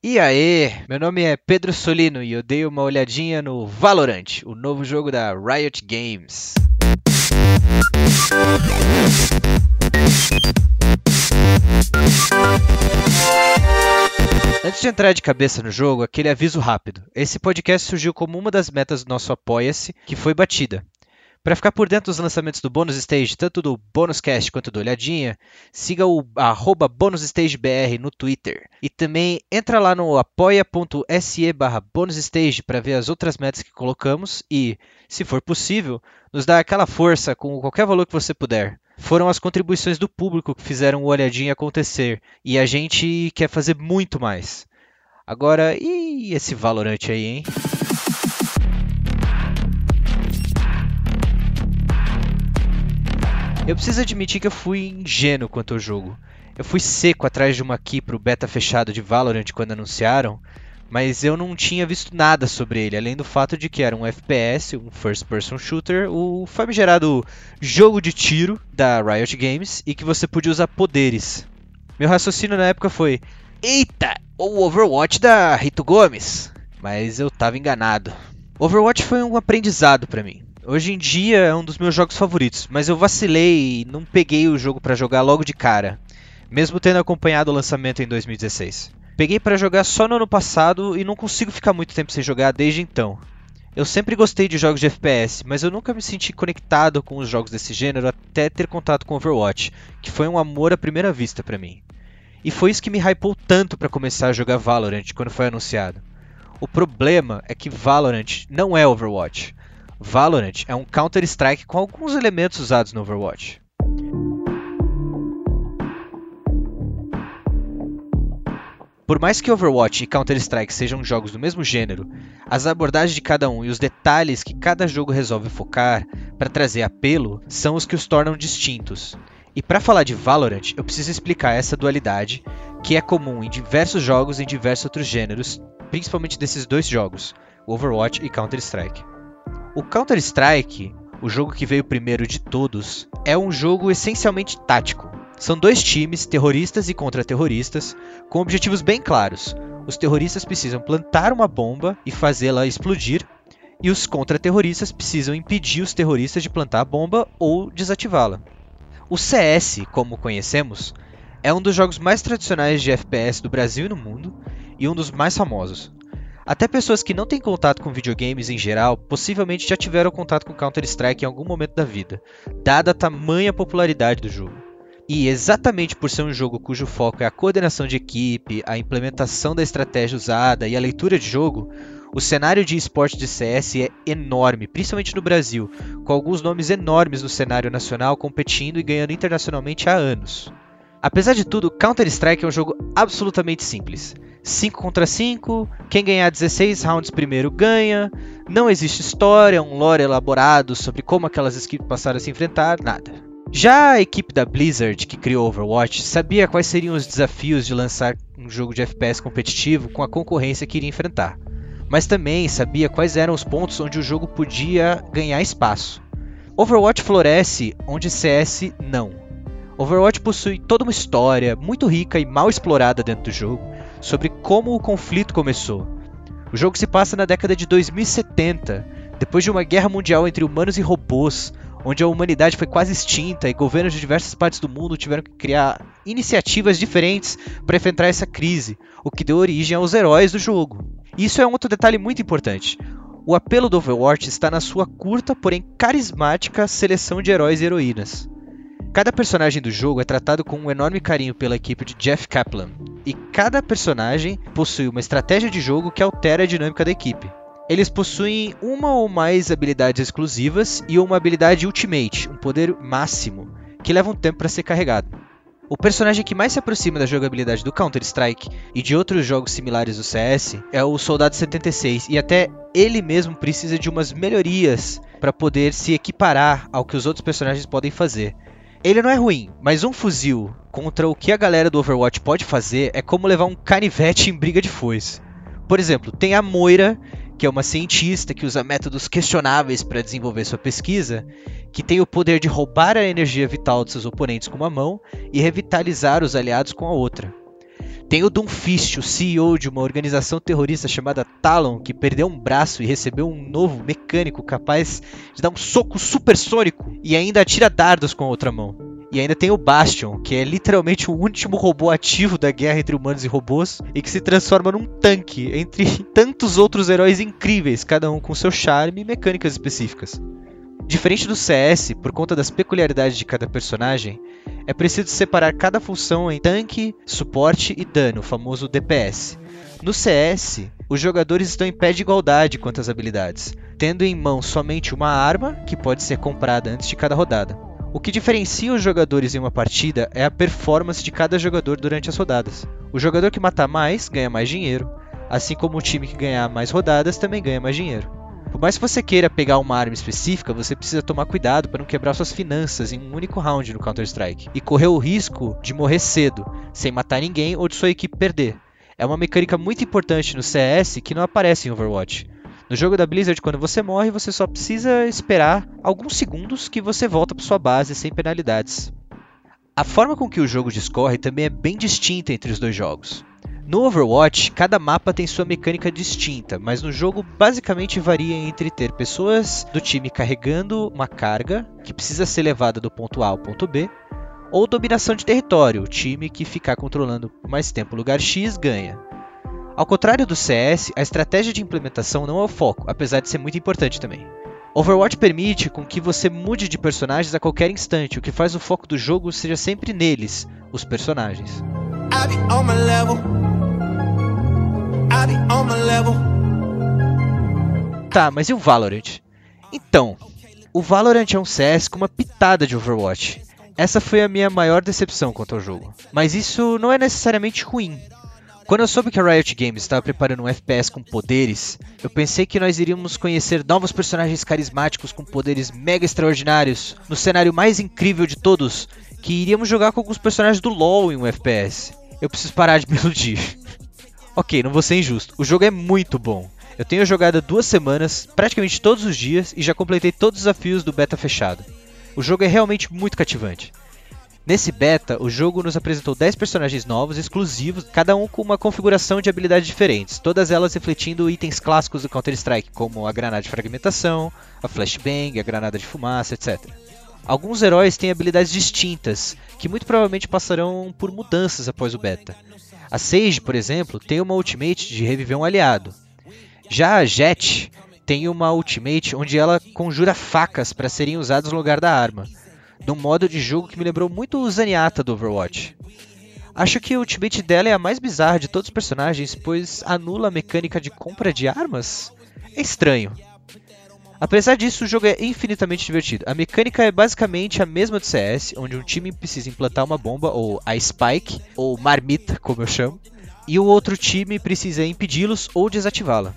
E aí, meu nome é Pedro Solino e eu dei uma olhadinha no Valorant, o novo jogo da Riot Games. Antes de entrar de cabeça no jogo, aquele aviso rápido. Esse podcast surgiu como uma das metas do nosso Apoia-se, que foi batida. Para ficar por dentro dos lançamentos do Bônus Stage, tanto do Bônus Cast quanto do Olhadinha, siga o arroba BônusStageBR no Twitter. E também entra lá no apoia.se barra para ver as outras metas que colocamos e, se for possível, nos dá aquela força com qualquer valor que você puder. Foram as contribuições do público que fizeram o Olhadinha acontecer e a gente quer fazer muito mais. Agora, e esse Valorant aí, hein? Eu preciso admitir que eu fui ingênuo quanto ao jogo. Eu fui seco atrás de uma key pro beta fechado de Valorant quando anunciaram, mas eu não tinha visto nada sobre ele, além do fato de que era um FPS, um first person shooter, o famigerado jogo de tiro da Riot Games e que você podia usar poderes. Meu raciocínio na época foi: "Eita, o Overwatch da Rito Gomes". Mas eu tava enganado. Overwatch foi um aprendizado para mim. Hoje em dia é um dos meus jogos favoritos, mas eu vacilei e não peguei o jogo para jogar logo de cara, mesmo tendo acompanhado o lançamento em 2016. Peguei para jogar só no ano passado e não consigo ficar muito tempo sem jogar desde então. Eu sempre gostei de jogos de FPS, mas eu nunca me senti conectado com os jogos desse gênero até ter contato com Overwatch, que foi um amor à primeira vista para mim. E foi isso que me hypou tanto para começar a jogar Valorant quando foi anunciado. O problema é que Valorant não é Overwatch. Valorant é um Counter-Strike com alguns elementos usados no Overwatch. Por mais que Overwatch e Counter-Strike sejam jogos do mesmo gênero, as abordagens de cada um e os detalhes que cada jogo resolve focar para trazer apelo são os que os tornam distintos. E para falar de Valorant, eu preciso explicar essa dualidade que é comum em diversos jogos e em diversos outros gêneros, principalmente desses dois jogos, Overwatch e Counter-Strike. O Counter-Strike, o jogo que veio primeiro de todos, é um jogo essencialmente tático. São dois times, terroristas e contra-terroristas, com objetivos bem claros. Os terroristas precisam plantar uma bomba e fazê-la explodir, e os contra-terroristas precisam impedir os terroristas de plantar a bomba ou desativá-la. O CS, como conhecemos, é um dos jogos mais tradicionais de FPS do Brasil e no mundo, e um dos mais famosos. Até pessoas que não têm contato com videogames em geral possivelmente já tiveram contato com Counter-Strike em algum momento da vida, dada a tamanha popularidade do jogo. E exatamente por ser um jogo cujo foco é a coordenação de equipe, a implementação da estratégia usada e a leitura de jogo, o cenário de esporte de CS é enorme, principalmente no Brasil, com alguns nomes enormes no cenário nacional competindo e ganhando internacionalmente há anos. Apesar de tudo, Counter-Strike é um jogo absolutamente simples. 5 contra 5, quem ganhar 16 rounds primeiro ganha, não existe história, um lore elaborado sobre como aquelas equipes passaram a se enfrentar, nada. Já a equipe da Blizzard, que criou Overwatch, sabia quais seriam os desafios de lançar um jogo de FPS competitivo com a concorrência que iria enfrentar, mas também sabia quais eram os pontos onde o jogo podia ganhar espaço. Overwatch floresce onde CS não. Overwatch possui toda uma história muito rica e mal explorada dentro do jogo, sobre como o conflito começou. O jogo se passa na década de 2070, depois de uma guerra mundial entre humanos e robôs, onde a humanidade foi quase extinta e governos de diversas partes do mundo tiveram que criar iniciativas diferentes para enfrentar essa crise, o que deu origem aos heróis do jogo. Isso é um outro detalhe muito importante. O apelo do Overwatch está na sua curta, porém carismática seleção de heróis e heroínas. Cada personagem do jogo é tratado com um enorme carinho pela equipe de Jeff Kaplan, e cada personagem possui uma estratégia de jogo que altera a dinâmica da equipe. Eles possuem uma ou mais habilidades exclusivas e uma habilidade Ultimate, um poder máximo, que leva um tempo para ser carregado. O personagem que mais se aproxima da jogabilidade do Counter-Strike e de outros jogos similares do CS é o Soldado 76, e até ele mesmo precisa de umas melhorias para poder se equiparar ao que os outros personagens podem fazer. Ele não é ruim, mas um fuzil contra o que a galera do Overwatch pode fazer é como levar um canivete em briga de foice. Por exemplo, tem a Moira, que é uma cientista que usa métodos questionáveis para desenvolver sua pesquisa, que tem o poder de roubar a energia vital de seus oponentes com uma mão e revitalizar os aliados com a outra. Tem o Doomfist, o CEO de uma organização terrorista chamada Talon, que perdeu um braço e recebeu um novo mecânico capaz de dar um soco supersônico e ainda atira dardos com a outra mão. E ainda tem o Bastion, que é literalmente o último robô ativo da guerra entre humanos e robôs e que se transforma num tanque entre tantos outros heróis incríveis, cada um com seu charme e mecânicas específicas. Diferente do CS, por conta das peculiaridades de cada personagem, é preciso separar cada função em tanque, suporte e dano, o famoso DPS. No CS, os jogadores estão em pé de igualdade quanto às habilidades, tendo em mão somente uma arma, que pode ser comprada antes de cada rodada. O que diferencia os jogadores em uma partida é a performance de cada jogador durante as rodadas. O jogador que matar mais ganha mais dinheiro, assim como o time que ganhar mais rodadas também ganha mais dinheiro. Por mais que você queira pegar uma arma específica, você precisa tomar cuidado para não quebrar suas finanças em um único round no Counter-Strike e correr o risco de morrer cedo, sem matar ninguém ou de sua equipe perder. É uma mecânica muito importante no CS que não aparece em Overwatch. No jogo da Blizzard, quando você morre, você só precisa esperar alguns segundos que você volta para sua base sem penalidades. A forma com que o jogo discorre também é bem distinta entre os dois jogos. No Overwatch, cada mapa tem sua mecânica distinta, mas no jogo basicamente varia entre ter pessoas do time carregando uma carga que precisa ser levada do ponto A ao ponto B, ou dominação de território, o time que ficar controlando mais tempo o lugar X ganha. Ao contrário do CS, a estratégia de implementação não é o foco, apesar de ser muito importante também. Overwatch permite com que você mude de personagens a qualquer instante, o que faz o foco do jogo seja sempre neles, os personagens. Tá, mas e o Valorant? Então, o Valorant é um CS com uma pitada de Overwatch. Essa foi a minha maior decepção quanto ao jogo. Mas isso não é necessariamente ruim. Quando eu soube que a Riot Games estava preparando um FPS com poderes, eu pensei que nós iríamos conhecer novos personagens carismáticos com poderes mega extraordinários, no cenário mais incrível de todos, que iríamos jogar com alguns personagens do LoL em um FPS. Eu preciso parar de me iludir. Ok, não vou ser injusto. O jogo é muito bom. Eu tenho jogado duas semanas, praticamente todos os dias, e já completei todos os desafios do beta fechado. O jogo é realmente muito cativante. Nesse beta, o jogo nos apresentou 10 personagens novos, exclusivos, cada um com uma configuração de habilidades diferentes, todas elas refletindo itens clássicos do Counter-Strike, como a granada de fragmentação, a flashbang, a granada de fumaça, etc. Alguns heróis têm habilidades distintas, que muito provavelmente passarão por mudanças após o beta. A Sage, por exemplo, tem uma ultimate de reviver um aliado. Já a Jet tem uma ultimate onde ela conjura facas para serem usadas no lugar da arma, de um modo de jogo que me lembrou muito o Zenyatta do Overwatch. Acho que a ultimate dela é a mais bizarra de todos os personagens, pois anula a mecânica de compra de armas? É estranho. Apesar disso, o jogo é infinitamente divertido. A mecânica é basicamente a mesma do CS, onde um time precisa implantar uma bomba, ou a Spike, ou Marmita, como eu chamo, e o outro time precisa impedi-los ou desativá-la.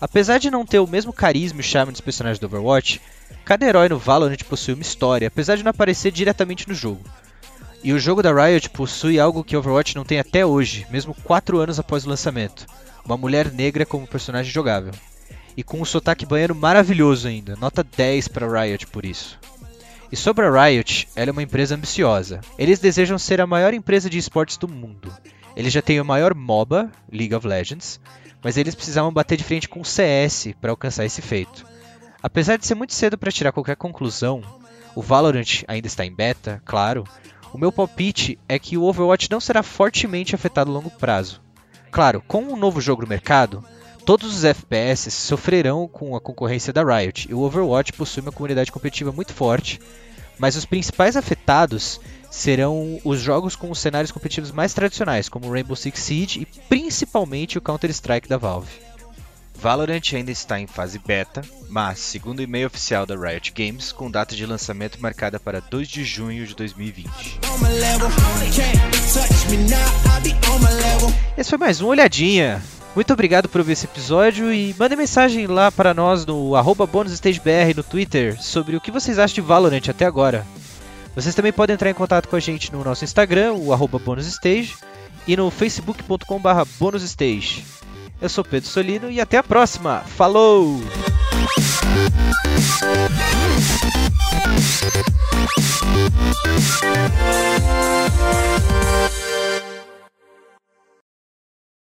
Apesar de não ter o mesmo carisma e charme dos personagens do Overwatch, cada herói no Valorant possui uma história, apesar de não aparecer diretamente no jogo. E o jogo da Riot possui algo que Overwatch não tem até hoje, mesmo 4 anos após o lançamento: uma mulher negra como personagem jogável e com um sotaque banheiro maravilhoso ainda. Nota 10 para Riot por isso. E sobre a Riot, ela é uma empresa ambiciosa. Eles desejam ser a maior empresa de esportes do mundo. Eles já têm o maior MOBA, League of Legends, mas eles precisavam bater de frente com o CS para alcançar esse feito. Apesar de ser muito cedo para tirar qualquer conclusão, o Valorant ainda está em beta, claro. O meu palpite é que o Overwatch não será fortemente afetado a longo prazo. Claro, com um novo jogo no mercado, Todos os FPS sofrerão com a concorrência da Riot e o Overwatch possui uma comunidade competitiva muito forte, mas os principais afetados serão os jogos com os cenários competitivos mais tradicionais, como Rainbow Six Siege e principalmente o Counter-Strike da Valve. Valorant ainda está em fase beta, mas, segundo o e-mail oficial da Riot Games, com data de lançamento marcada para 2 de junho de 2020. Esse foi mais um Olhadinha. Muito obrigado por ouvir esse episódio e mandem mensagem lá para nós no arroba bonusstagebr no Twitter sobre o que vocês acham de Valorant até agora. Vocês também podem entrar em contato com a gente no nosso Instagram, o arroba bonusstage, e no facebook.com bonusstage. Eu sou Pedro Solino e até a próxima. Falou!